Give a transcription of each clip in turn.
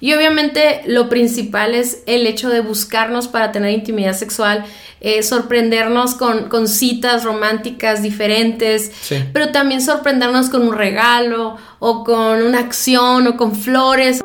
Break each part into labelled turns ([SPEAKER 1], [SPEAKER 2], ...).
[SPEAKER 1] Y obviamente lo principal es el hecho de buscarnos para tener intimidad sexual, eh, sorprendernos con, con, citas románticas diferentes, pero también sorprendernos con un regalo o con una acción o con flores.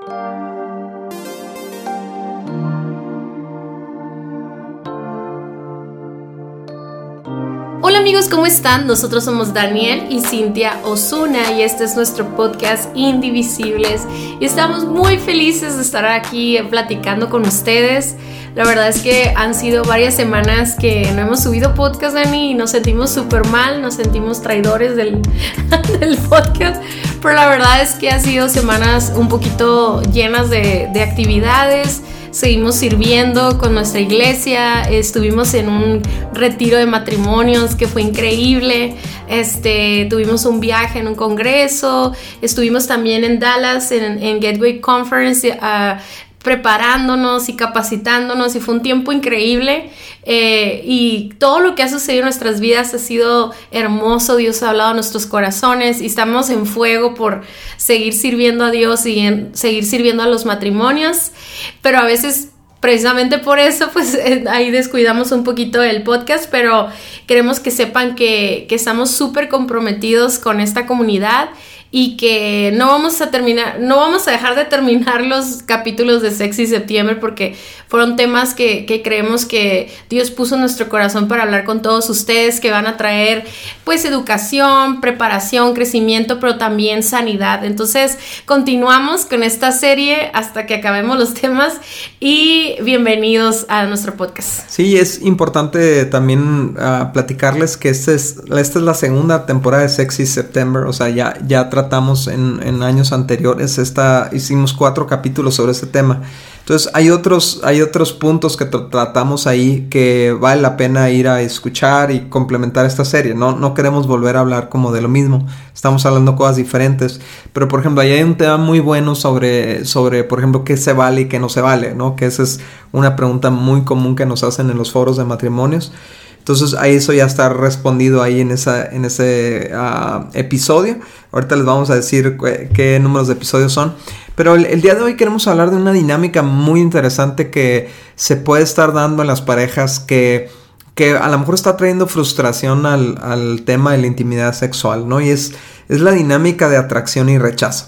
[SPEAKER 1] Hola amigos, ¿cómo están? Nosotros somos Daniel y Cintia Osuna y este es nuestro podcast Indivisibles y estamos muy felices de estar aquí platicando con ustedes. La verdad es que han sido varias semanas que no hemos subido podcast, Dani, y nos sentimos súper mal, nos sentimos traidores del, podcast, pero la verdad es que han sido semanas un poquito llenas de actividades seguimos sirviendo con nuestra iglesia, estuvimos en un retiro de matrimonios que fue increíble, este, tuvimos un viaje en un congreso, estuvimos también en Dallas en, Gateway Conference. Uh, preparándonos y capacitándonos y fue un tiempo increíble eh, y todo lo que ha sucedido en nuestras vidas ha sido hermoso, Dios ha hablado a nuestros corazones y estamos en fuego por seguir sirviendo a Dios y seguir sirviendo a los matrimonios, pero a veces precisamente por eso, pues eh, ahí descuidamos un poquito el podcast, pero queremos que sepan que, que estamos súper comprometidos con esta comunidad y que no vamos a terminar, no vamos a dejar de terminar los capítulos de Sexy Septiembre porque fueron temas que, creemos que Dios puso nuestro corazón para hablar con todos ustedes, que van a traer pues educación, preparación, crecimiento, pero también sanidad. Entonces, continuamos con esta serie hasta que acabemos los temas y bienvenidos a nuestro podcast.
[SPEAKER 2] Sí, es importante también ah, platicarles que esta es, esta es la segunda temporada de Sexy September, o sea, ya, ya tratamos en, en años anteriores, esta, hicimos cuatro capítulos sobre este tema. Entonces hay otros, hay otros puntos que tratamos ahí que vale la pena ir a escuchar y complementar esta serie. No, no queremos volver a hablar como de lo mismo. Estamos hablando cosas diferentes. Pero por ejemplo, ahí hay un tema muy bueno sobre, sobre por ejemplo, qué se vale y qué no se vale, ¿no? Que esa es una pregunta muy común que nos hacen en los foros de matrimonios. Entonces ahí eso ya está respondido ahí en, esa, en ese ah, episodio. Ahorita les vamos a decir qué, números de episodios son. Pero el, día de hoy queremos hablar de una dinámica muy interesante que se puede estar dando en las parejas que, que a lo mejor está trayendo frustración al, al tema de la intimidad sexual, ¿no? Y es, es la dinámica de atracción y rechazo.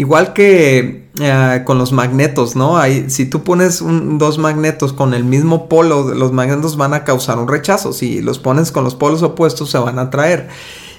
[SPEAKER 2] Igual que eh, con los magnetos, ¿no? Si tú pones dos magnetos con el mismo polo, los magnetos van a causar un rechazo. Si los pones con los polos opuestos, se van a atraer.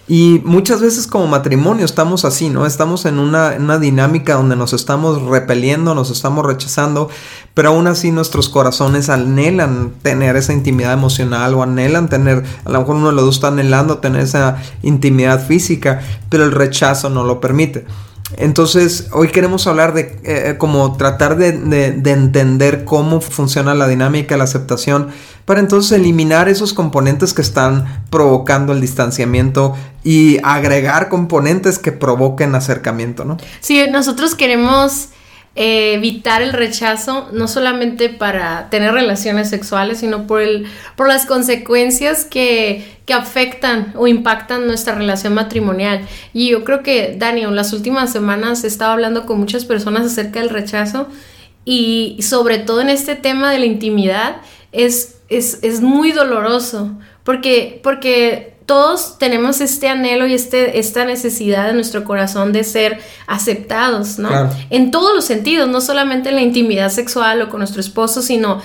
[SPEAKER 2] Y muchas veces como matrimonio estamos así, ¿no? Estamos en una, una, dinámica donde nos estamos repeliendo, nos estamos rechazando, pero aún así nuestros corazones anhelan tener esa intimidad emocional o anhelan tener, a lo mejor uno de los dos está anhelando tener esa intimidad física, pero el rechazo no lo permite. Entonces, hoy queremos hablar de eh, como tratar de, entender cómo funciona la dinámica, la aceptación, para entonces eliminar esos componentes que están provocando el distanciamiento y agregar componentes que provoquen acercamiento, ¿no?
[SPEAKER 1] Sí, nosotros queremos eh, evitar el rechazo, no solamente para tener relaciones sexuales, sino por, el, por las consecuencias que, que afectan o impactan nuestra relación matrimonial. Y yo creo que, Dani, en las últimas semanas he estado hablando con muchas personas acerca del rechazo y sobre todo en este tema de la intimidad es, es, es muy doloroso porque, porque todos tenemos este anhelo y este, esta necesidad en nuestro corazón de ser aceptados, ¿no? En todos los sentidos, no solamente en la intimidad sexual o con nuestro esposo, sino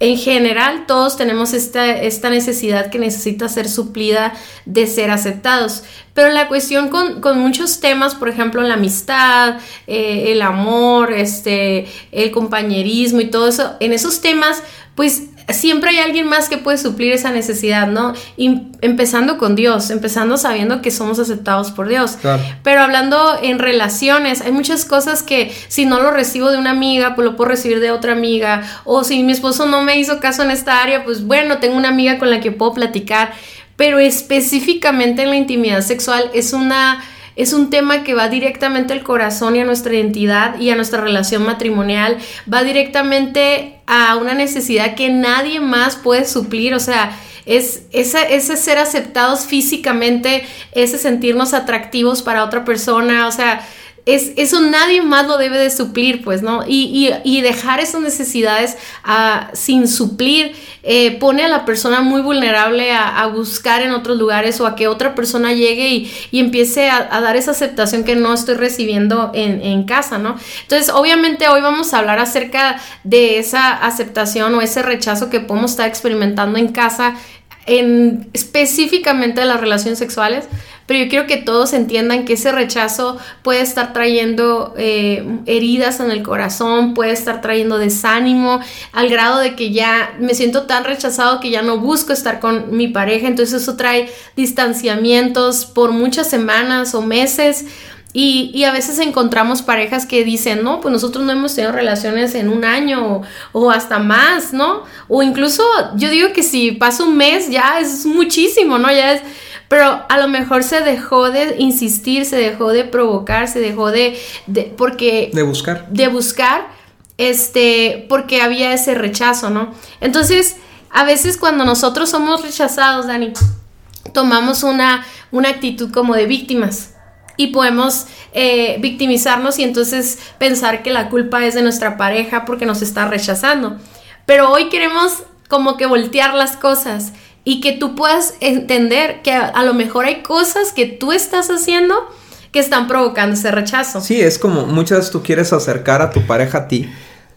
[SPEAKER 1] en general todos tenemos esta, esta necesidad que necesita ser suplida de ser aceptados. Pero la cuestión con, muchos temas, por ejemplo, la amistad, eh, el amor, este, el compañerismo y todo eso, en esos temas, pues siempre hay alguien más que puede suplir esa necesidad, ¿no? Y empezando con Dios, empezando sabiendo que somos aceptados por Dios. Pero hablando en relaciones, hay muchas cosas que si no lo recibo de una amiga, pues lo puedo recibir de otra amiga. O si mi esposo no me hizo caso en esta área, pues bueno, tengo una amiga con la que puedo platicar. Pero específicamente en la intimidad sexual es una es un tema que va directamente al corazón y a nuestra identidad y a nuestra relación matrimonial, va directamente a una necesidad que nadie más puede suplir, o sea, es ese, ser aceptados físicamente, ese sentirnos atractivos para otra persona, o sea, es, eso nadie más lo debe de suplir, pues, ¿no? Y, y, dejar esas necesidades ah, sin suplir eh, pone a la persona muy vulnerable a, buscar en otros lugares o a que otra persona llegue y, y empiece a, dar esa aceptación que no estoy recibiendo en, en casa, ¿no? Entonces, obviamente hoy vamos a hablar acerca de esa aceptación o ese rechazo que podemos estar experimentando en casa en específicamente las relaciones sexuales, pero yo quiero que todos entiendan que ese rechazo puede estar trayendo eh, heridas en el corazón, puede estar trayendo desánimo, al grado de que ya me siento tan rechazado que ya no busco estar con mi pareja, entonces eso trae distanciamientos por muchas semanas o meses. Y, a veces encontramos parejas que dicen, no, pues nosotros no hemos tenido relaciones en un año o, hasta más, ¿no? O incluso yo digo que si pasa un mes ya es muchísimo, ¿no? Ya es, pero a lo mejor se dejó de insistir, se dejó de provocar, se dejó de, de porque...
[SPEAKER 2] De buscar.
[SPEAKER 1] De buscar, este, porque había ese rechazo, ¿no? Entonces, a veces cuando nosotros somos rechazados, Dani, tomamos una, una actitud como de víctimas y podemos eh, victimizarnos y entonces pensar que la culpa es de nuestra pareja porque nos está rechazando. Pero hoy queremos como que voltear las cosas y que tú puedas entender que a, lo mejor hay cosas que tú estás haciendo que están provocando ese rechazo.
[SPEAKER 2] Sí, es como muchas tú quieres acercar a tu pareja a ti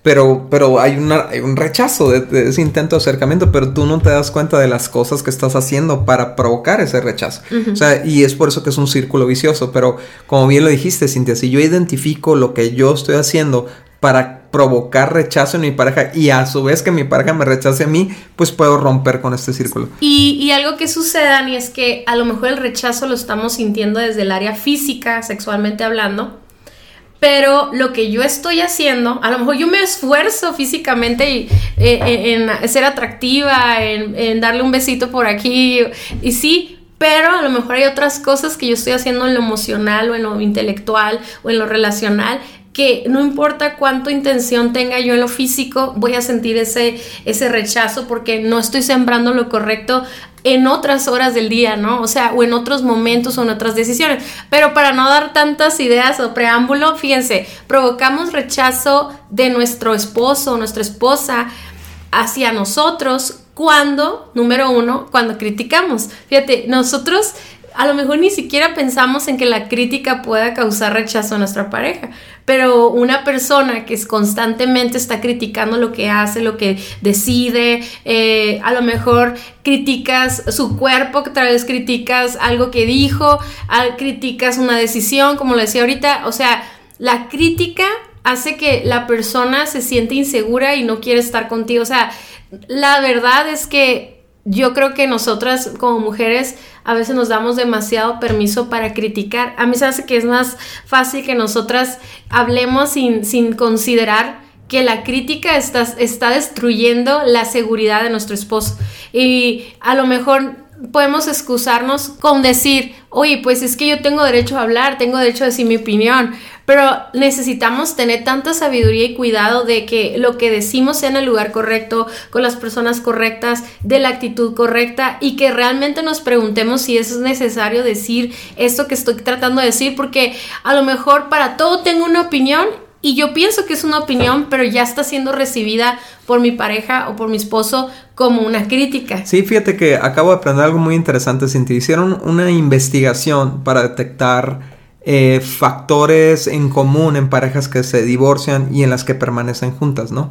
[SPEAKER 2] pero, pero hay, una, hay un rechazo de, ese intento de acercamiento, pero tú no te das cuenta de las cosas que estás haciendo para provocar ese rechazo. O sea, y es por eso que es un círculo vicioso, pero como bien lo dijiste, Cintia, si yo identifico lo que yo estoy haciendo para provocar rechazo en mi pareja y a su vez que mi pareja me rechace a mí, pues puedo romper con este círculo.
[SPEAKER 1] Y, y algo que sucede, Dani, es que a lo mejor el rechazo lo estamos sintiendo desde el área física, sexualmente hablando, pero lo que yo estoy haciendo, a lo mejor yo me esfuerzo físicamente eh, eh, en ser atractiva, en, darle un besito por aquí, y sí, pero a lo mejor hay otras cosas que yo estoy haciendo en lo emocional o en lo intelectual o en lo relacional que no importa cuánto intención tenga yo en lo físico, voy a sentir ese, ese rechazo porque no estoy sembrando lo correcto en otras horas del día, ¿no? O sea, o en otros momentos o en otras decisiones. Pero para no dar tantas ideas o preámbulo, fíjense, provocamos rechazo de nuestro esposo o nuestra esposa hacia nosotros cuando, número uno, cuando criticamos. Fíjate, nosotros a lo mejor ni siquiera pensamos en que la crítica pueda causar rechazo a nuestra pareja, pero una persona que es constantemente está criticando lo que hace, lo que decide, eh, a lo mejor criticas su cuerpo, otra vez criticas algo que dijo, criticas una decisión, como lo decía ahorita, o sea, la crítica hace que la persona se siente insegura y no quiere estar contigo, o sea, la verdad es que yo creo que nosotras como mujeres a veces nos damos demasiado permiso para criticar. A mí se hace que es más fácil que nosotras hablemos sin, sin considerar que la crítica está, está destruyendo la seguridad de nuestro esposo. Y a lo mejor podemos excusarnos con decir, oye, pues es que yo tengo derecho a hablar, tengo derecho a decir mi opinión, pero necesitamos tener tanta sabiduría y cuidado de que lo que decimos sea en el lugar correcto, con las personas correctas, de la actitud correcta y que realmente nos preguntemos si es necesario decir esto que estoy tratando de decir, porque a lo mejor para todo tengo una opinión y yo pienso que es una opinión, pero ya está siendo recibida por mi pareja o por mi esposo como una crítica.
[SPEAKER 2] Sí, fíjate que acabo de aprender algo muy interesante, Cintia. Hicieron una investigación para detectar eh, factores en común en parejas que se divorcian y en las que permanecen juntas, ¿no?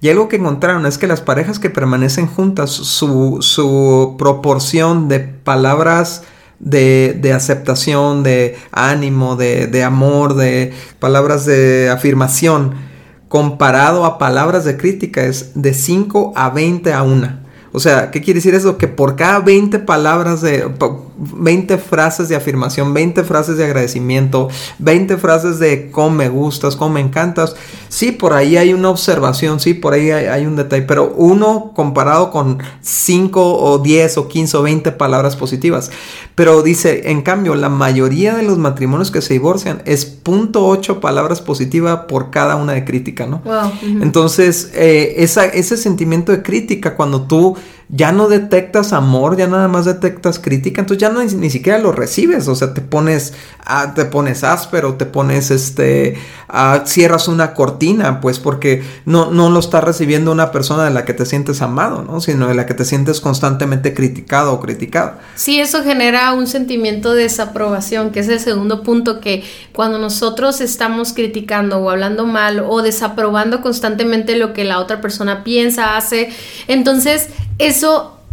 [SPEAKER 2] Y algo que encontraron es que las parejas que permanecen juntas, su, su proporción de palabras de, aceptación, de ánimo, de, de amor, de palabras de afirmación, comparado a palabras de crítica es de 5 a 20 a 1. O sea, ¿qué quiere decir eso? Que por cada 20 palabras de, 20 frases de afirmación, 20 frases de agradecimiento, 20 frases de cómo me gustas, cómo me encantas, sí, por ahí hay una observación, sí, por ahí hay, un detalle, pero uno comparado con 5 o 10 o 15 o 20 palabras positivas. Pero dice, en cambio, la mayoría de los matrimonios que se divorcian es .8 palabras positivas por cada una de crítica, ¿no? Entonces, eh, ese sentimiento de crítica, cuando tú ya no detectas amor, ya nada más detectas crítica, entonces ya no, ni, siquiera lo recibes, o sea, te pones, ah, te pones áspero, te pones, este, ah, cierras una cortina, pues porque no, no lo está recibiendo una persona de la que te sientes amado, ¿no? Sino de la que te sientes constantemente criticado o criticada.
[SPEAKER 1] Sí, eso genera un sentimiento de desaprobación, que es el segundo punto que cuando nosotros estamos criticando o hablando mal o desaprobando constantemente lo que la otra persona piensa, hace, entonces eso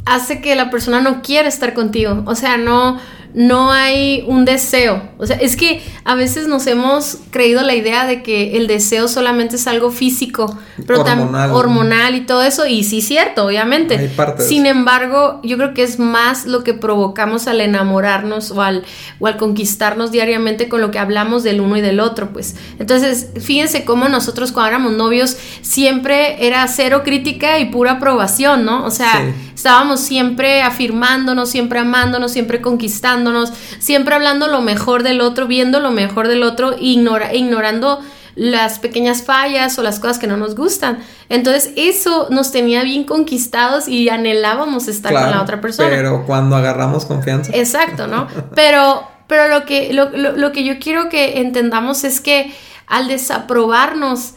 [SPEAKER 1] hace que la persona no quiera estar contigo. O sea, no, no hay un deseo. O sea, es que a veces nos hemos creído la idea de que el deseo solamente es algo físico, pero hormonal, hormonal y todo eso. Y sí, cierto, obviamente. Sin embargo, yo creo que es más lo que provocamos al enamorarnos o al, o al conquistarnos diariamente con lo que hablamos del uno y del otro, pues. Entonces, fíjense cómo nosotros cuando éramos novios siempre era cero crítica y pura aprobación, ¿no? O sea, estábamos siempre afirmándonos, siempre amándonos, siempre conquistando siempre hablando lo mejor del otro, viendo lo mejor del otro, ignora, ignorando las pequeñas fallas o las cosas que no nos gustan. Entonces eso nos tenía bien conquistados y anhelábamos estar con la otra persona.
[SPEAKER 2] Pero cuando agarramos confianza.
[SPEAKER 1] Exacto, ¿no? Pero, pero lo, que, lo, lo que yo quiero que entendamos es que al desaprobarnos,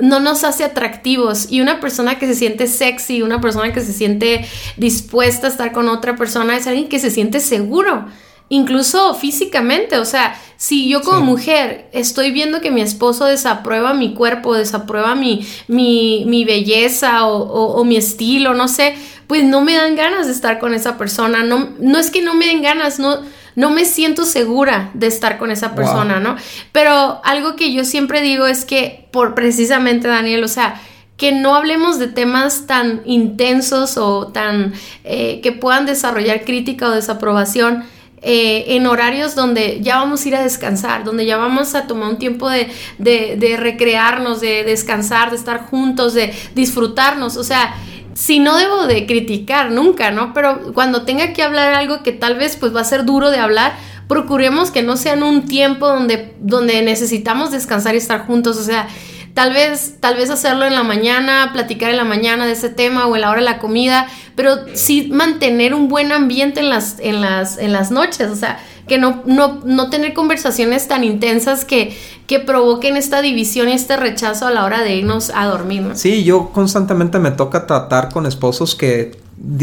[SPEAKER 1] no nos hace atractivos y una persona que se siente sexy, una persona que se siente dispuesta a estar con otra persona es alguien que se siente seguro, incluso físicamente, o sea, si yo como mujer estoy viendo que mi esposo desaprueba mi cuerpo, desaprueba mi, mi, belleza o, mi estilo, no sé, pues no me dan ganas de estar con esa persona, no, no es que no me den ganas, no no me siento segura de estar con esa persona, ¿no? Pero algo que yo siempre digo es que, por precisamente, Daniel, o sea, que no hablemos de temas tan intensos o tan eh, que puedan desarrollar crítica o desaprobación. Eh, en horarios donde ya vamos a ir a descansar, donde ya vamos a tomar un tiempo de, de, recrearnos, de descansar, de estar juntos, de disfrutarnos. O sea, si no debo de criticar nunca, ¿no? Pero cuando tenga que hablar algo que tal vez pues va a ser duro de hablar, procuremos que no sea en un tiempo donde, donde necesitamos descansar y estar juntos, o sea, tal vez, tal vez hacerlo en la mañana, platicar en la mañana de ese tema o en la hora de la comida, pero sí mantener un buen ambiente en las, en las, en las noches, o sea, que no, no, no tener conversaciones tan intensas que, que provoquen esta división y este rechazo a la hora de irnos a dormir.
[SPEAKER 2] Sí, yo constantemente me toca tratar con esposos que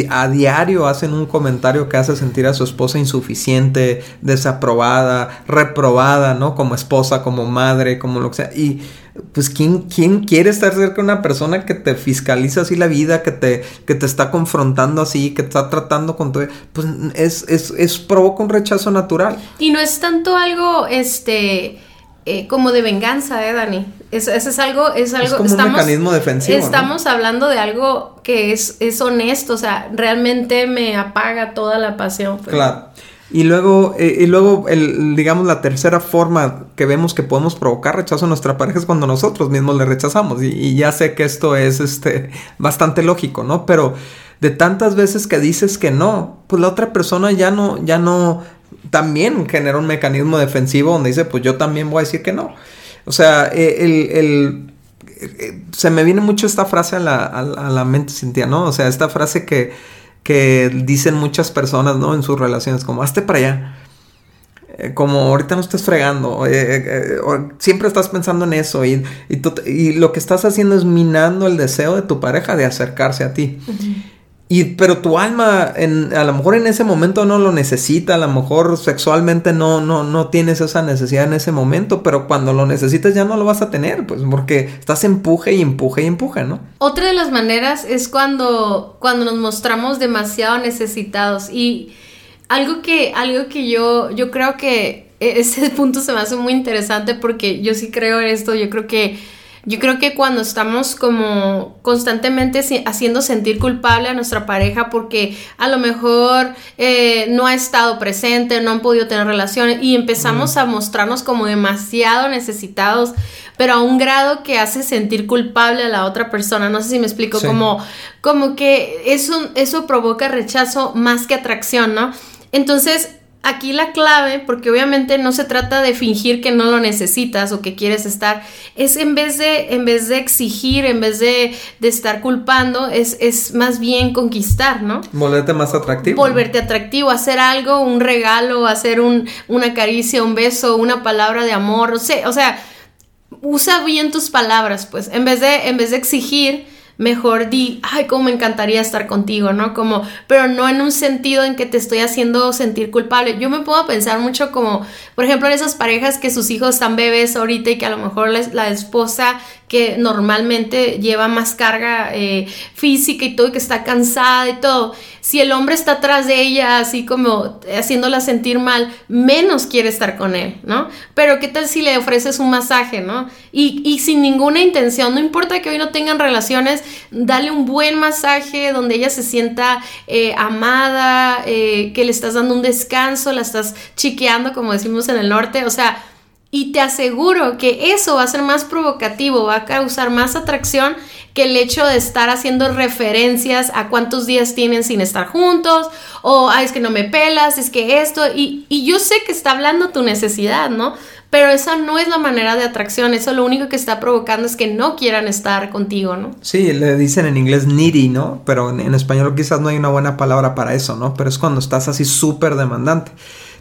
[SPEAKER 2] a diario hacen un comentario que hace sentir a su esposa insuficiente, desaprobada, reprobada, ¿no? Como esposa, como madre, como lo que sea. Y pues ¿quién, quién quiere estar cerca de una persona que te fiscaliza así la vida, que te, que te está confrontando así, que te está tratando con todo? Pues es, es, es provoca un rechazo natural.
[SPEAKER 1] Y no es tanto algo, este... Eh, como de venganza, ¿eh, Dani? Eso, es algo, es algo.
[SPEAKER 2] como un mecanismo defensivo.
[SPEAKER 1] Estamos hablando de algo que es, es honesto, o sea, realmente me apaga toda la pasión.
[SPEAKER 2] Pues. Claro. Y luego, eh, y luego el, digamos, la tercera forma que vemos que podemos provocar rechazo a nuestra pareja es cuando nosotros mismos le rechazamos. Y, ya sé que esto es este, bastante lógico, ¿no? Pero de tantas veces que dices que no, pues la otra persona ya no, ya no, también genera un mecanismo defensivo donde dice, pues yo también voy a decir que no. O sea, eh, el, el eh, se me viene mucho esta frase a la, a la mente, Cintia, ¿no? O sea, esta frase que que dicen muchas personas, ¿no? En sus relaciones, como, hazte para allá. Eh, como ahorita no estás fregando, siempre estás pensando en eso y, y, lo que estás haciendo es minando el deseo de tu pareja de acercarse a ti. Y, pero tu alma, en, a lo mejor en ese momento no lo necesita, a lo mejor sexualmente no, no, no tienes esa necesidad en ese momento, pero cuando lo necesitas ya no lo vas a tener, pues porque estás empuje y empuje y empuje, ¿no?
[SPEAKER 1] Otra de las maneras es cuando, cuando nos mostramos demasiado necesitados y algo que, algo que yo, yo creo que e-, ese punto se me hace muy interesante porque yo sí creo en esto, yo creo que yo creo que cuando estamos como constantemente haciendo sentir culpable a nuestra pareja porque a lo mejor eh, no ha estado presente, no han podido tener relaciones y empezamos a mostrarnos como demasiado necesitados, pero a un grado que hace sentir culpable a la otra persona. No sé si me explico, como, como que eso, eso provoca rechazo más que atracción, ¿no? Entonces, aquí la clave, porque obviamente no se trata de fingir que no lo necesitas o que quieres estar, es en vez de, en vez de exigir, en vez de, estar culpando, es, es, más bien conquistar, ¿no?
[SPEAKER 2] Volverte más atractivo.
[SPEAKER 1] Volverte atractivo, hacer algo, un regalo, hacer un, una caricia, un beso, una palabra de amor, no sé, o sea, usa bien tus palabras, pues, en vez de, en vez de exigir, mejor di, ay, cómo me encantaría estar contigo, ¿no? Como, pero no en un sentido en que te estoy haciendo sentir culpable. Yo me puedo pensar mucho como, por ejemplo, en esas parejas que sus hijos están bebés ahorita y que a lo mejor la esposa que normalmente lleva más carga eh, física y todo, y que está cansada y todo, si el hombre está atrás de ella, así como haciéndola sentir mal, menos quiere estar con él, ¿no? Pero ¿qué tal si le ofreces un masaje, ¿no? Y, sin ninguna intención, no importa que hoy no tengan relaciones, dale un buen masaje donde ella se sienta eh, amada, eh, que le estás dando un descanso, la estás chiqueando, como decimos en el norte, o sea, y te aseguro que eso va a ser más provocativo, va a causar más atracción que el hecho de estar haciendo referencias a cuántos días tienen sin estar juntos, o es que no me pelas, es que esto, y, y yo sé que está hablando tu necesidad, ¿no? Pero esa no es la manera de atracción, eso lo único que está provocando es que no quieran estar contigo, ¿no?
[SPEAKER 2] Sí, le dicen en inglés needy, ¿no? Pero en, en español quizás no hay una buena palabra para eso, ¿no? Pero es cuando estás así súper demandante.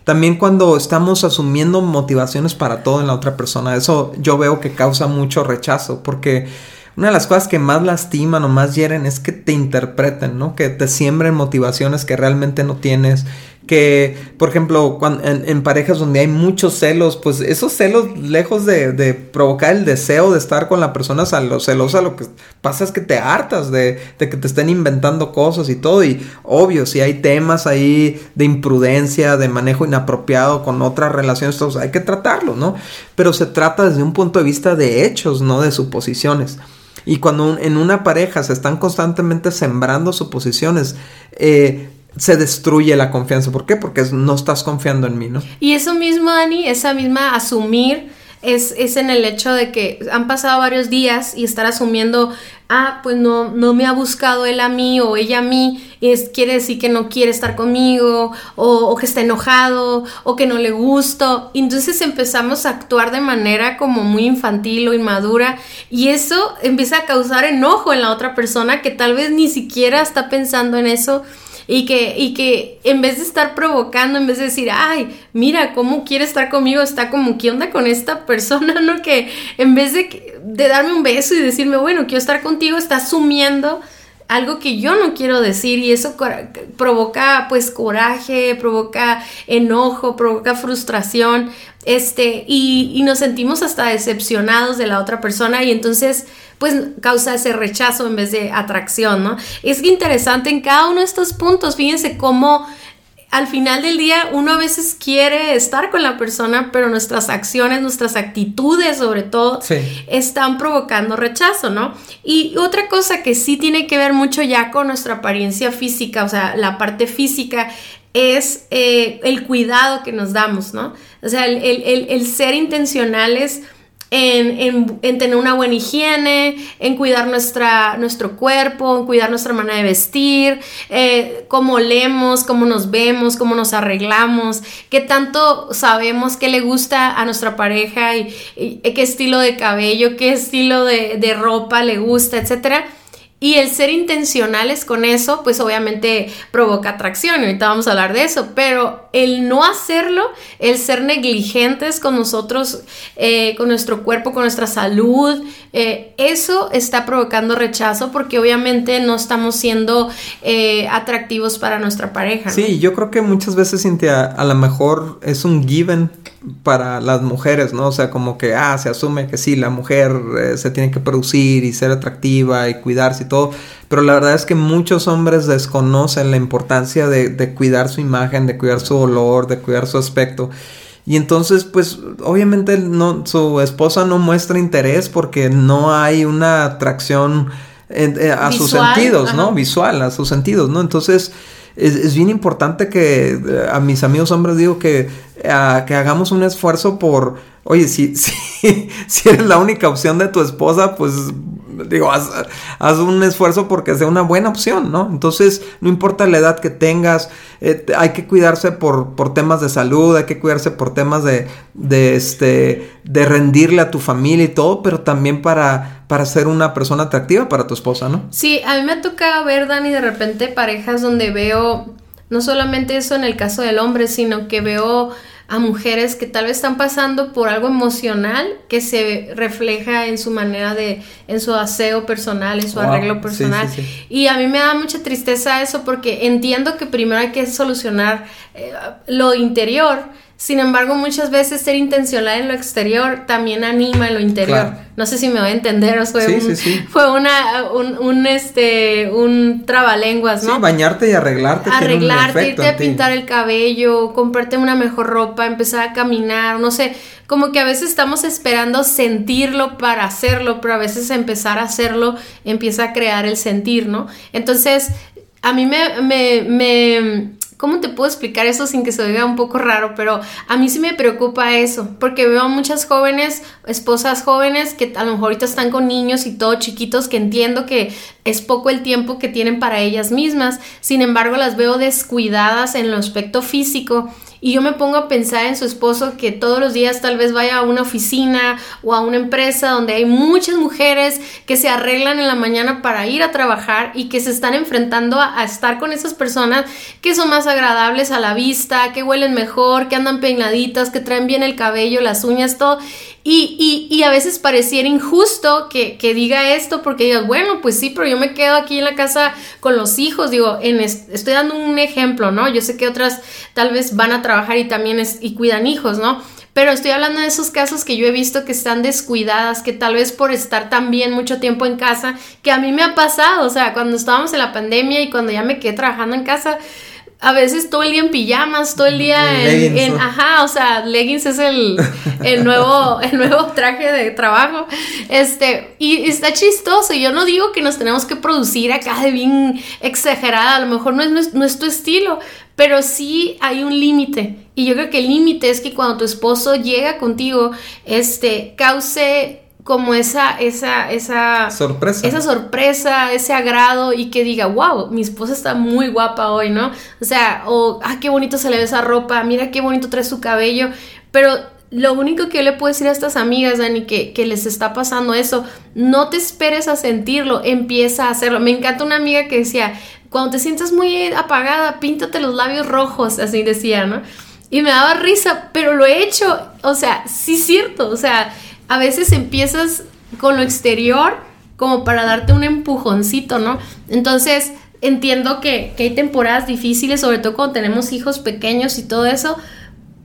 [SPEAKER 2] También cuando estamos asumiendo motivaciones para todo en la otra persona, eso yo veo que causa mucho rechazo, porque una de las cosas que más lastiman o más hieren es que te interpreten, ¿no? Que te siembren motivaciones que realmente no tienes que, por ejemplo, cuando, en, parejas donde hay muchos celos, pues esos celos, lejos de, provocar el deseo de estar con la persona celosa, lo que pasa es que te hartas de, que te estén inventando cosas y todo. Y obvio, si hay temas ahí de imprudencia, de manejo inapropiado con otras relaciones, pues hay que tratarlo, ¿no? Pero se trata desde un punto de vista de hechos, no de suposiciones. Y cuando en una pareja se están constantemente sembrando suposiciones, eh, se destruye la confianza. ¿Por qué? Porque no estás confiando en mí, ¿no?
[SPEAKER 1] Y eso mismo, Dani, esa misma asumir es, es, en el hecho de que han pasado varios días y estar asumiendo, ah, pues no, no me ha buscado él a mí o ella a mí, y es, quiere decir que no quiere estar conmigo, o, que está enojado, o que no le gusto. entonces empezamos a actuar de manera como muy infantil o inmadura, y eso empieza a causar enojo en la otra persona que tal vez ni siquiera está pensando en eso y que, y que en vez de estar provocando, en vez de decir, ay, mira cómo quiere estar conmigo, está como, ¿qué onda con esta persona? ¿No? Que en vez de, de darme un beso y decirme, bueno, quiero estar contigo, está asumiendo algo que yo no quiero decir y eso provoca pues coraje, provoca enojo, provoca frustración, este, y, y, nos sentimos hasta decepcionados de la otra persona y entonces pues causa ese rechazo en vez de atracción, ¿no? Es interesante en cada uno de estos puntos, fíjense cómo al final del día uno a veces quiere estar con la persona, pero nuestras acciones, nuestras actitudes sobre todo, están provocando rechazo, ¿no? Y otra cosa que sí tiene que ver mucho ya con nuestra apariencia física, o sea, la parte física, es eh, el cuidado que nos damos, ¿no? O sea, el, el, el ser intencionales en, tener una buena higiene, en cuidar nuestra, nuestro cuerpo, en cuidar nuestra manera de vestir, eh, cómo leemos, cómo nos vemos, cómo nos arreglamos, qué tanto sabemos qué le gusta a nuestra pareja y, qué estilo de cabello, qué estilo de, de ropa le gusta, etcétera y el ser intencionales con eso, pues obviamente provoca atracción, y ahorita vamos a hablar de eso, pero el no hacerlo, el ser negligentes con nosotros, eh, con nuestro cuerpo, con nuestra salud, eh, eso está provocando rechazo porque obviamente no estamos siendo eh, atractivos para nuestra pareja.
[SPEAKER 2] Sí, yo creo que muchas veces, Cintia, a lo mejor es un given para las mujeres, ¿no? O sea, como que, ah, se asume que sí, la mujer eh, se tiene que producir y ser atractiva y cuidarse y todo, pero la verdad es que muchos hombres desconocen la importancia de, de cuidar su imagen, de cuidar su olor, de cuidar su aspecto. Y entonces, pues, obviamente no, su esposa no muestra interés porque no hay una atracción eh, a sus sentidos, ¿no? Visual, a sus sentidos, ¿no? Entonces, es, bien importante que eh, a mis amigos hombres digo que, que hagamos un esfuerzo por, oye, si, si, si eres la única opción de tu esposa, pues digo, haz, un esfuerzo porque sea una buena opción, ¿no? Entonces, no importa la edad que tengas, eh, hay que cuidarse por, por temas de salud, hay que cuidarse por temas de, de, este, de rendirle a tu familia y todo, pero también para, para ser una persona atractiva para tu esposa, ¿no?
[SPEAKER 1] Sí, a mí me ha ver, Dani, de repente parejas donde veo, no solamente eso en el caso del hombre, sino que veo a mujeres que tal vez están pasando por algo emocional que se refleja en su manera de, en su aseo personal, en su arreglo personal. Y a mí me da mucha tristeza eso porque entiendo que primero hay que solucionar eh, lo interior sin embargo, muchas veces ser intencional en lo exterior también anima en lo interior. No sé si me voy a entender, o fue, un, fue una, un, este, un trabalenguas, ¿no?
[SPEAKER 2] Sí, bañarte y arreglarte.
[SPEAKER 1] Arreglarte, irte a pintar el cabello, comprarte una mejor ropa, empezar a caminar, no sé, como que a veces estamos esperando sentirlo para hacerlo, pero a veces empezar a hacerlo empieza a crear el sentir, ¿no? Entonces, a mí me, me, me ¿Cómo te puedo explicar eso sin que se oiga un poco raro? Pero a mí sí me preocupa eso, porque veo a muchas jóvenes, esposas jóvenes, que a lo mejor ahorita están con niños y todo chiquitos, que entiendo que es poco el tiempo que tienen para ellas mismas, sin embargo las veo descuidadas en el aspecto físico y yo me pongo a pensar en su esposo que todos los días tal vez vaya a una oficina o a una empresa donde hay muchas mujeres que se arreglan en la mañana para ir a trabajar y que se están enfrentando a, estar con esas personas que son más agradables a la vista, que huelen mejor, que andan peinaditas, que traen bien el cabello, las uñas, todo. Y, y, a veces pareciera injusto que, que, diga esto porque digas, bueno, pues sí, pero yo me quedo aquí en la casa con los hijos, digo, en estoy dando un ejemplo, ¿no? Yo sé que otras tal vez van a trabajar y también y cuidan hijos, ¿no? Pero estoy hablando de esos casos que yo he visto que están descuidadas, que tal vez por estar también mucho tiempo en casa, que a mí me ha pasado, o sea, cuando estábamos en la pandemia y cuando ya me quedé trabajando en casa, a veces todo el día en pijamas, todo el día en, ajá, o sea, leggings es el, el, nuevo, el nuevo traje de trabajo. Este, y está chistoso. Yo no digo que nos tenemos que producir acá de bien exagerada, a lo mejor no es nuestro estilo, pero sí hay un límite. Y yo creo que el límite es que cuando tu esposo llega contigo, este, cause como esa, esa, esa
[SPEAKER 2] sorpresa.
[SPEAKER 1] Esa sorpresa, ese agrado y que diga, wow, mi esposa está muy guapa hoy, ¿no? O sea, o, ah, qué bonito se le ve esa ropa, mira qué bonito trae su cabello, pero lo único que yo le puedo decir a estas amigas, Dani, que, que, les está pasando eso, no te esperes a sentirlo, empieza a hacerlo. Me encanta una amiga que decía, cuando te sientas muy apagada, píntate los labios rojos, así decía, ¿no? Y me daba risa, pero lo he hecho, o sea, sí es cierto, o sea, a veces empiezas con lo exterior como para darte un empujoncito, ¿no? Entonces, entiendo que, que hay temporadas difíciles, sobre todo cuando tenemos hijos pequeños y todo eso,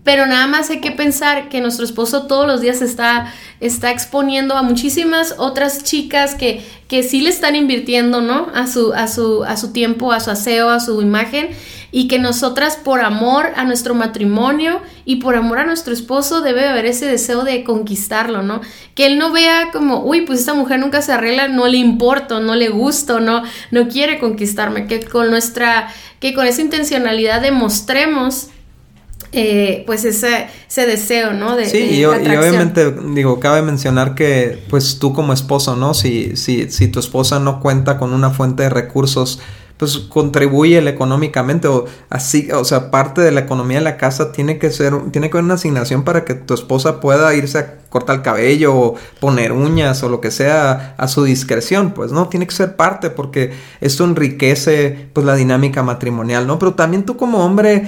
[SPEAKER 1] pero nada más hay que pensar que nuestro esposo todos los días está, está exponiendo a muchísimas otras chicas que, que sí le están invirtiendo, ¿no? A su, a, su, a su tiempo, a su aseo, a su imagen, y que nosotras por amor a nuestro matrimonio y por amor a nuestro esposo debe haber ese deseo de conquistarlo, ¿no? Que él no vea como, uy, pues esta mujer nunca se arregla, no le importo, no le gusto, no, no quiere conquistarme, que con nuestra, que con esa intencionalidad demostremos eh, pues ese, ese deseo, ¿no?
[SPEAKER 2] De, sí, y, obviamente, digo, cabe mencionar que, pues tú como esposo, ¿no? Si, si, si tu esposa no cuenta con una fuente de recursos, pues contribuye económicamente o así, o sea, parte de la economía de la casa tiene que ser, tiene que haber una asignación para que tu esposa pueda irse a cortar el cabello o poner uñas o lo que sea a su discreción, pues no, tiene que ser parte porque esto enriquece pues la dinámica matrimonial, ¿no? Pero también tú como hombre,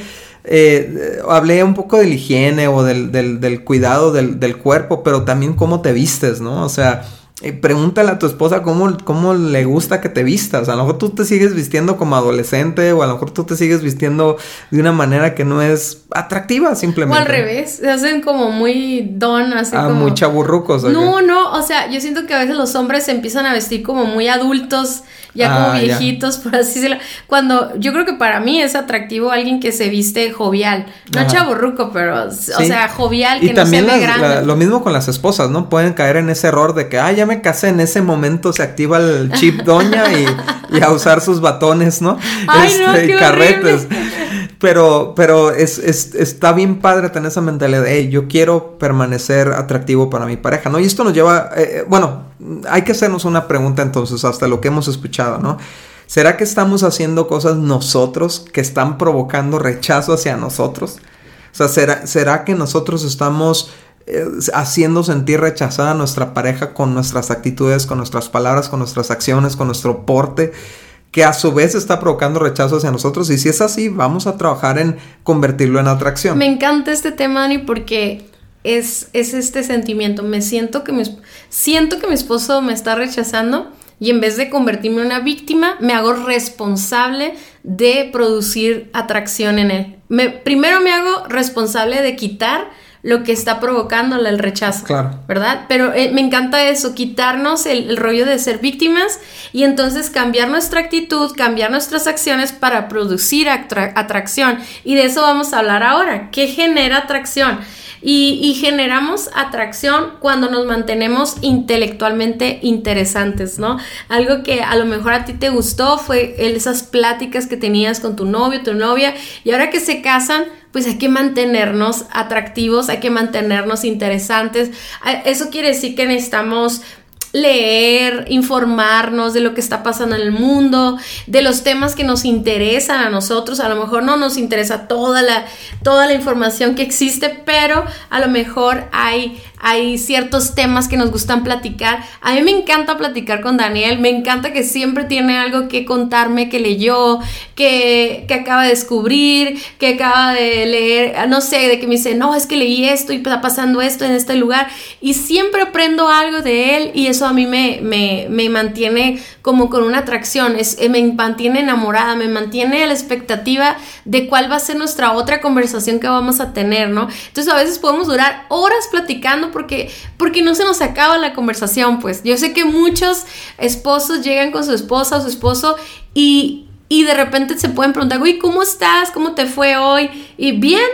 [SPEAKER 2] eh, hablé un poco de la higiene o del, del, del cuidado del, del, cuerpo, pero también cómo te vistes, ¿no? O sea, eh, pregúntale a tu esposa cómo, cómo le gusta que te vistas. A lo mejor tú te sigues vistiendo como adolescente o a lo mejor tú te sigues vistiendo de una manera que no es atractiva simplemente.
[SPEAKER 1] O al revés, se hacen como muy don, así ah,
[SPEAKER 2] muy chaburrucos.
[SPEAKER 1] No, no, o sea, yo siento que a veces los hombres se empiezan a vestir como muy adultos ya como ah, viejitos, por así decirlo. Cuando yo creo que para mí es atractivo alguien que se viste jovial, no chaburruco, pero, o sea, jovial, que y también no se ve grande.
[SPEAKER 2] lo mismo con las esposas, ¿no? Pueden caer en ese error de que, ah, ya me casé, en ese momento se activa el chip doña y, a usar sus batones, ¿no?
[SPEAKER 1] Ay, no,
[SPEAKER 2] este, carretes. Pero, pero es, está bien padre tener esa mentalidad de, hey, yo quiero permanecer atractivo para mi pareja, ¿no? Y esto nos lleva, eh, eh, bueno, hay que hacernos una pregunta entonces, hasta lo que hemos escuchado, ¿no? ¿Será que estamos haciendo cosas nosotros que están provocando rechazo hacia nosotros? O sea, ¿será, ¿será que nosotros estamos eh, haciendo sentir rechazada a nuestra pareja con nuestras actitudes, con nuestras palabras, con nuestras acciones, con nuestro porte? Que a su vez está provocando rechazo hacia nosotros. Y si es así, vamos a trabajar en convertirlo en atracción.
[SPEAKER 1] Me encanta este tema, Dani, porque es, es este sentimiento. Me siento que mi, siento que mi esposo me está rechazando y en vez de convertirme en una víctima, me hago responsable de producir atracción en él. Me, primero me hago responsable de quitar lo que está provocándole el rechazo.
[SPEAKER 2] Claro.
[SPEAKER 1] ¿Verdad? Pero eh, me encanta eso, quitarnos el, rollo de ser víctimas y entonces cambiar nuestra actitud, cambiar nuestras acciones para producir atracción. Y de eso vamos a hablar ahora. ¿Qué genera atracción? Y, generamos atracción cuando nos mantenemos intelectualmente interesantes, ¿no? Algo que a lo mejor a ti te gustó fue esas pláticas que tenías con tu novio, tu novia, y ahora que se casan, pues hay que mantenernos atractivos, hay que mantenernos interesantes. Eso quiere decir que necesitamos leer, informarnos de lo que está pasando en el mundo, de los temas que nos interesan a nosotros. A lo mejor no nos interesa toda la, toda la información que existe, pero a lo mejor hay hay ciertos temas que nos gustan platicar. A mí me encanta platicar con Daniel, me encanta que siempre tiene algo que contarme que leyó, que, que acaba de descubrir, que acaba de leer, no sé, de que me dice, no, es que leí esto y está pasando esto en este lugar. Y siempre aprendo algo de él y eso a mí me, me, me mantiene como con una atracción, es, eh, me mantiene enamorada, me mantiene a la expectativa de cuál va a ser nuestra otra conversación que vamos a tener, ¿no? Entonces a veces podemos durar horas platicando porque, porque no se nos acaba la conversación, pues. Yo sé que muchos esposos llegan con su esposa o su esposo y, y de repente se pueden preguntar, uy, ¿cómo estás? ¿Cómo te fue hoy? Y bien,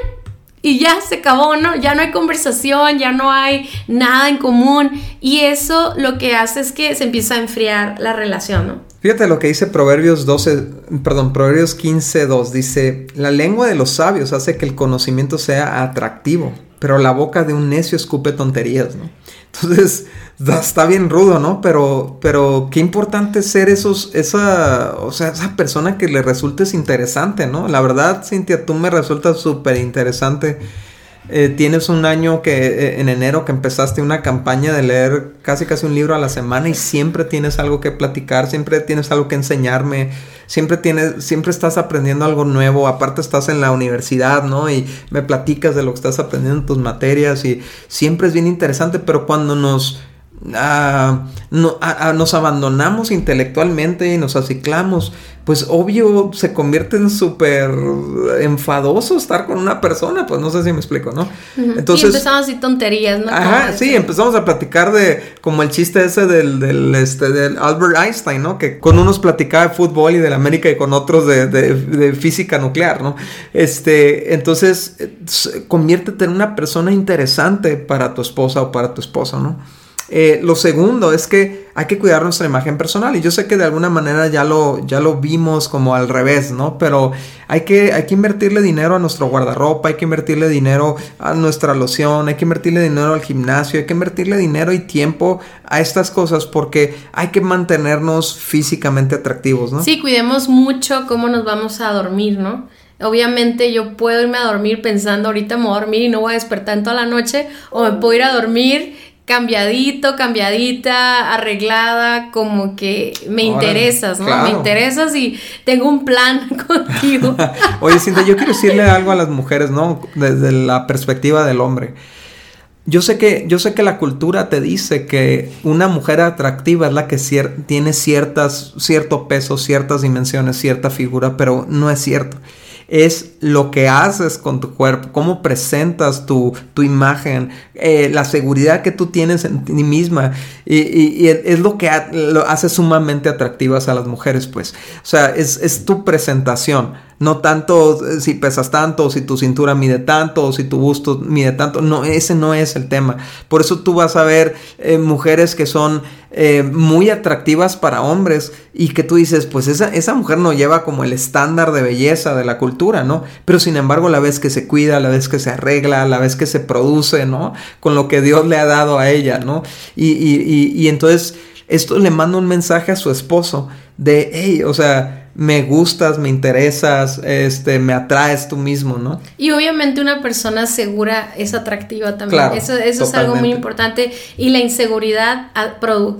[SPEAKER 1] y ya se acabó, ¿no? Ya no hay conversación, ya no hay nada en común y eso lo que hace es que se empieza a enfriar la relación, ¿no?
[SPEAKER 2] Fíjate lo que dice Proverbios 12, perdón, Proverbios 15, 2, dice, la lengua de los sabios hace que el conocimiento sea atractivo pero la boca de un necio escupe tonterías, ¿no? Entonces, está bien rudo, ¿no? Pero, pero qué importante ser esos, esa, o sea, esa persona que le resultes interesante, ¿no? La verdad, Cintia, tú me resultas súper interesante eh, tienes un año que eh, en enero que empezaste una campaña de leer casi casi un libro a la semana y siempre tienes algo que platicar, siempre tienes algo que enseñarme, siempre tienes, siempre estás aprendiendo algo nuevo, aparte estás en la universidad, ¿no? Y me platicas de lo que estás aprendiendo en tus materias y siempre es bien interesante, pero cuando nos Ah, no, nos abandonamos intelectualmente y nos aciclamos, pues obvio se convierte en súper enfadoso estar con una persona, pues no sé si me explico, ¿no?
[SPEAKER 1] Entonces... Y empezamos así tonterías, ¿no?
[SPEAKER 2] Ajá, sí, empezamos a platicar de, como el chiste ese del, del, este, del Albert Einstein, ¿no? Que con unos platicaba de fútbol y de la América y con otros de, de física nuclear, ¿no? Este, entonces, conviértete en una persona interesante para tu esposa o para tu esposo, ¿no? Eh, lo segundo es que hay que cuidar nuestra imagen personal y yo sé que de alguna manera ya lo, ya lo vimos como al revés, ¿no? Pero hay que, hay que invertirle dinero a nuestro guardarropa, hay que invertirle dinero a nuestra loción, hay que invertirle dinero al gimnasio, hay que invertirle dinero y tiempo a estas cosas porque hay que mantenernos físicamente atractivos, ¿no?
[SPEAKER 1] Sí, cuidemos mucho cómo nos vamos a dormir, ¿no? Obviamente yo puedo irme a dormir pensando ahorita me voy a dormir y no voy a despertar en toda la noche o me puedo ir a dormir cambiadito, cambiadita, arreglada, como que me interesas, ¿no? Me interesas y tengo un plan contigo.
[SPEAKER 2] Oye, Cinta, yo quiero decirle algo a las mujeres, ¿no? Desde la perspectiva del hombre. Yo sé que, yo sé que la cultura te dice que una mujer atractiva es la que tiene ciertas, cierto peso, ciertas dimensiones, cierta figura, pero no es cierto es lo que haces con tu cuerpo, cómo presentas tu, imagen, eh, la seguridad que tú tienes en ti misma. Y, es lo que lo hace sumamente atractivas a las mujeres, pues. O sea, es, tu presentación. No tanto eh, si pesas tanto, si tu cintura mide tanto, si tu busto mide tanto. No, ese no es el tema. Por eso tú vas a ver eh, mujeres que son eh, muy atractivas para hombres y que tú dices, pues esa, esa mujer no lleva como el estándar de belleza de la cultura, ¿no? Pero sin embargo, la vez que se cuida, la vez que se arregla, la vez que se produce, ¿no? Con lo que Dios le ha dado a ella, ¿no? Y, y, y, y entonces esto le manda un mensaje a su esposo de, hey, o sea, me gustas, me interesas, este, me atraes tú mismo, ¿no?
[SPEAKER 1] Y obviamente una persona segura es atractiva también. eso eso es algo muy importante. Y la inseguridad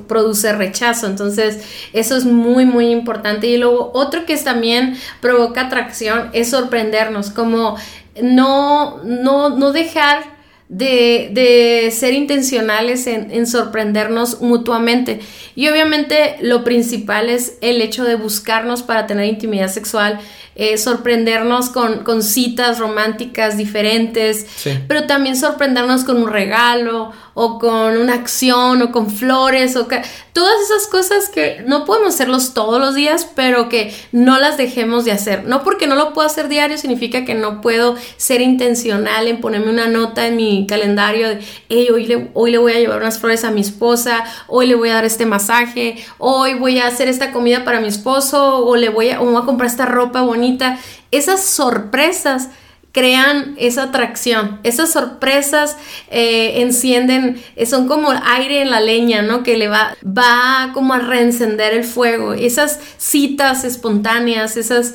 [SPEAKER 1] produce rechazo. Entonces, eso es muy, muy importante. Y luego, otro que también provoca atracción es sorprendernos, como no, no, no dejar de, de, ser intencionales en, en, sorprendernos mutuamente. Y obviamente lo principal es el hecho de buscarnos para tener intimidad sexual, eh, sorprendernos con, con, citas románticas diferentes, pero también sorprendernos con un regalo o con una acción o con flores o todas esas cosas que no podemos hacerlos todos los días, pero que no las dejemos de hacer. No porque no lo puedo hacer diario significa que no puedo ser intencional en ponerme una nota en mi calendario de, hey, hoy le, hoy le voy a llevar unas flores a mi esposa, hoy le voy a dar este masaje, hoy voy a hacer esta comida para mi esposo o le voy o voy a comprar esta ropa bonita. Esas sorpresas crean esa atracción. Esas sorpresas eh, encienden, eh, son como aire en la leña, ¿no? Que le va, va como a reencender el fuego. Esas citas espontáneas, esas,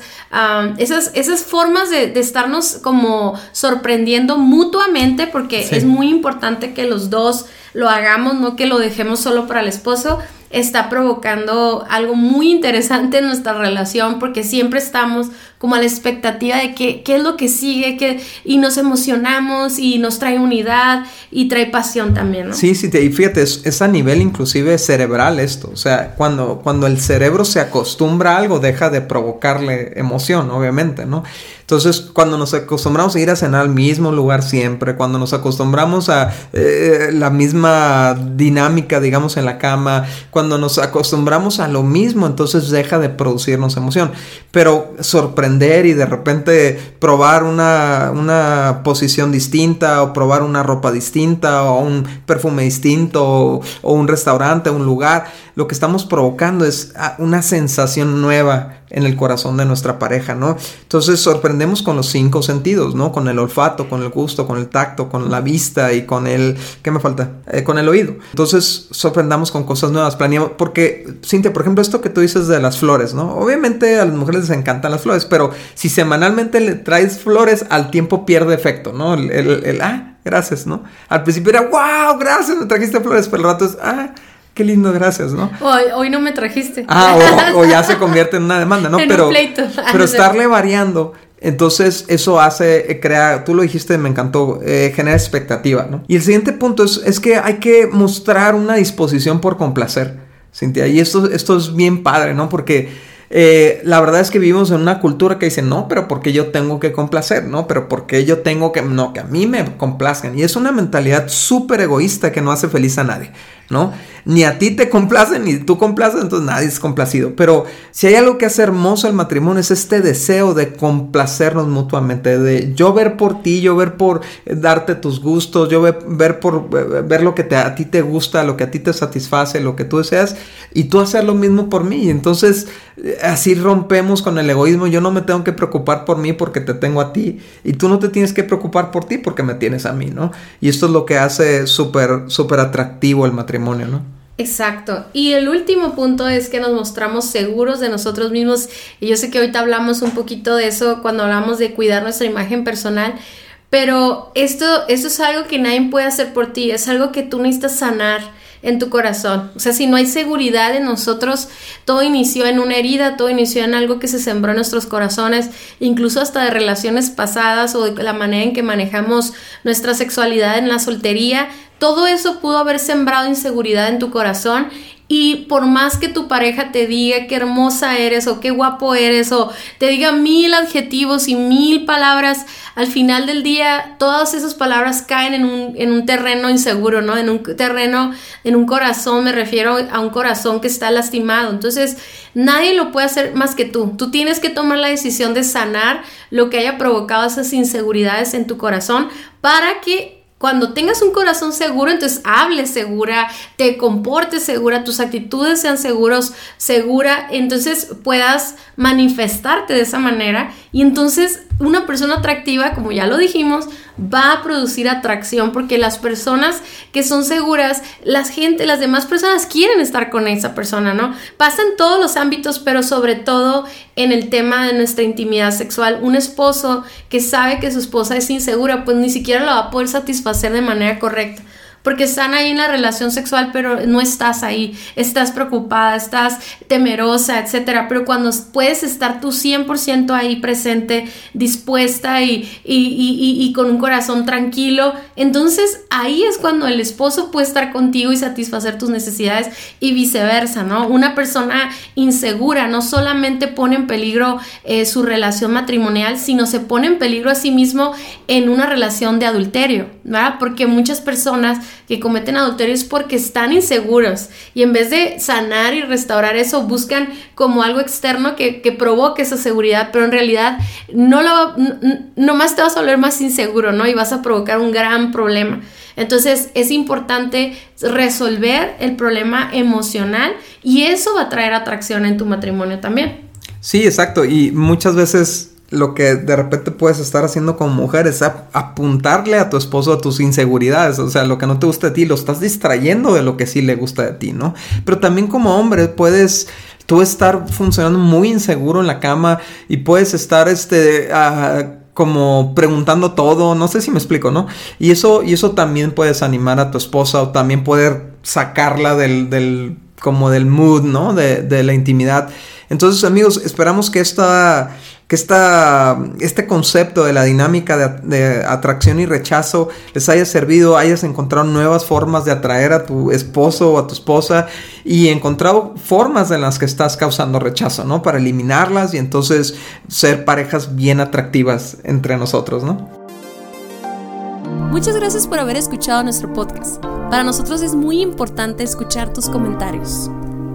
[SPEAKER 1] esas, esas formas de, estarnos como sorprendiendo mutuamente, porque es muy importante que los dos lo hagamos, no que lo dejemos solo para el esposo está provocando algo muy interesante en nuestra relación porque siempre estamos como a la expectativa de qué, qué es lo que sigue que, y nos emocionamos y nos trae unidad y trae pasión también, ¿no?
[SPEAKER 2] Sí, sí, y fíjate, es, a nivel inclusive cerebral esto, o sea, cuando, cuando el cerebro se acostumbra a algo deja de provocarle emoción, obviamente, ¿no? Entonces, cuando nos acostumbramos a ir a cenar al mismo lugar siempre, cuando nos acostumbramos a eh, la misma dinámica, digamos, en la cama, cuando nos acostumbramos a lo mismo, entonces deja de producirnos emoción. Pero sorprender y de repente probar una, una posición distinta o probar una ropa distinta o un perfume distinto o, o un restaurante, un lugar, lo que estamos provocando es ah, una sensación nueva en el corazón de nuestra pareja, ¿no? Entonces sorprendemos con los cinco sentidos, ¿no? Con el olfato, con el gusto, con el tacto, con la vista y con el... ¿Qué me falta? Eh, con el oído. Entonces sorprendamos con cosas nuevas, planeamos, porque, Cintia, por ejemplo, esto que tú dices de las flores, ¿no? Obviamente a las mujeres les encantan las flores, pero si semanalmente le traes flores, al tiempo pierde efecto, ¿no? El, el, ah, gracias, ¿no? Al principio era, wow, gracias, me trajiste flores, pero el rato es, ah, qué lindo, gracias, ¿no?
[SPEAKER 1] Hoy, hoy no me trajiste.
[SPEAKER 2] Ah, o, ya se convierte en una demanda, ¿no? pero, pero estarle variando, entonces eso hace, eh, crea, tú lo dijiste, me encantó, eh, genera expectativa, ¿no? Y el siguiente punto es, es que hay que mostrar una disposición por complacer, Cintia, y esto, esto es bien padre, ¿no? Porque... Eh, la verdad es que vivimos en una cultura que dice, no, pero porque yo tengo que complacer, no, pero porque yo tengo que, no, que a mí me complazcan. Y es una mentalidad súper egoísta que no hace feliz a nadie. ¿No? Ni a ti te complacen, ni tú complaces, entonces nadie es complacido. Pero si hay algo que hace hermoso el matrimonio es este deseo de complacernos mutuamente, de yo ver por ti, yo ver por darte tus gustos, yo ver, por ver lo que a ti te gusta, lo que a ti te satisface, lo que tú deseas, y tú hacer lo mismo por mí. Entonces así rompemos con el egoísmo. Yo no me tengo que preocupar por mí porque te tengo a ti, y tú no te tienes que preocupar por ti porque me tienes a mí, ¿no? Y esto es lo que hace súper atractivo el matrimonio
[SPEAKER 1] Exacto. Y el último punto es que nos mostramos seguros de nosotros mismos. Y yo sé que ahorita hablamos un poquito de eso cuando hablamos de cuidar nuestra imagen personal. Pero esto, esto es algo que nadie puede hacer por ti. Es algo que tú necesitas sanar en tu corazón. O sea, si no hay seguridad en nosotros, todo inició en una herida, todo inició en algo que se sembró en nuestros corazones, incluso hasta de relaciones pasadas o de la manera en que manejamos nuestra sexualidad en la soltería. Todo eso pudo haber sembrado inseguridad en tu corazón Y por más que tu pareja te diga qué hermosa eres o qué guapo eres o te diga mil adjetivos y mil palabras, al final del día todas esas palabras caen en un, en un terreno inseguro, ¿no? En un terreno, en un corazón, me refiero a un corazón que está lastimado. Entonces, nadie lo puede hacer más que tú. Tú tienes que tomar la decisión de sanar lo que haya provocado esas inseguridades en tu corazón para que cuando tengas un corazón seguro, entonces hables segura, te comportes segura, tus actitudes sean seguros, segura, entonces puedas manifestarte de esa manera y entonces una persona atractiva, como ya lo dijimos, va a producir atracción porque las personas que son seguras, la gente, las demás personas quieren estar con esa persona, ¿no? Pasa en todos los ámbitos, pero sobre todo en el tema de nuestra intimidad sexual. Un esposo que sabe que su esposa es insegura, pues ni siquiera la va a poder satisfacer de manera correcta porque están ahí en la relación sexual, pero no estás ahí, estás preocupada, estás temerosa, etcétera. Pero cuando puedes estar tú 100% ahí presente, dispuesta y, y, con un corazón tranquilo, entonces ahí es cuando el esposo puede estar contigo y satisfacer tus necesidades y viceversa, ¿no? Una persona insegura no solamente pone en peligro eh, su relación matrimonial, sino se pone en peligro a sí mismo en una relación de adulterio, ¿verdad? Porque muchas personas que cometen adulterio es porque están inseguros y en vez de sanar y restaurar eso buscan como algo externo que, provoque esa seguridad, pero en realidad no lo, nomás te vas a volver más inseguro, ¿no? Y vas a provocar un gran problema. Entonces es importante resolver el problema emocional y eso va a traer atracción en tu matrimonio también.
[SPEAKER 2] Sí, exacto. Y muchas veces lo que de repente puedes estar haciendo como mujer es apuntarle a tu esposo a tus inseguridades, o sea, lo que no te gusta de ti, lo estás distrayendo de lo que sí le gusta de ti, ¿no? Pero también como hombre puedes tú estar funcionando muy inseguro en la cama y puedes estar, este, ah, como preguntando todo, no sé si me explico, ¿no? Y eso, y eso también puedes animar a tu esposa o también poder sacarla del, del como del mood, ¿no? De, de la intimidad. Entonces, amigos, esperamos que esta que esta, este concepto de la dinámica de, atracción y rechazo les haya servido, hayas encontrado nuevas formas de atraer a tu esposo o a tu esposa y encontrado formas en las que estás causando rechazo, ¿no? Para eliminarlas y entonces ser parejas bien atractivas entre nosotros, ¿no?
[SPEAKER 1] Muchas gracias por haber escuchado nuestro podcast. Para nosotros es muy importante escuchar tus comentarios.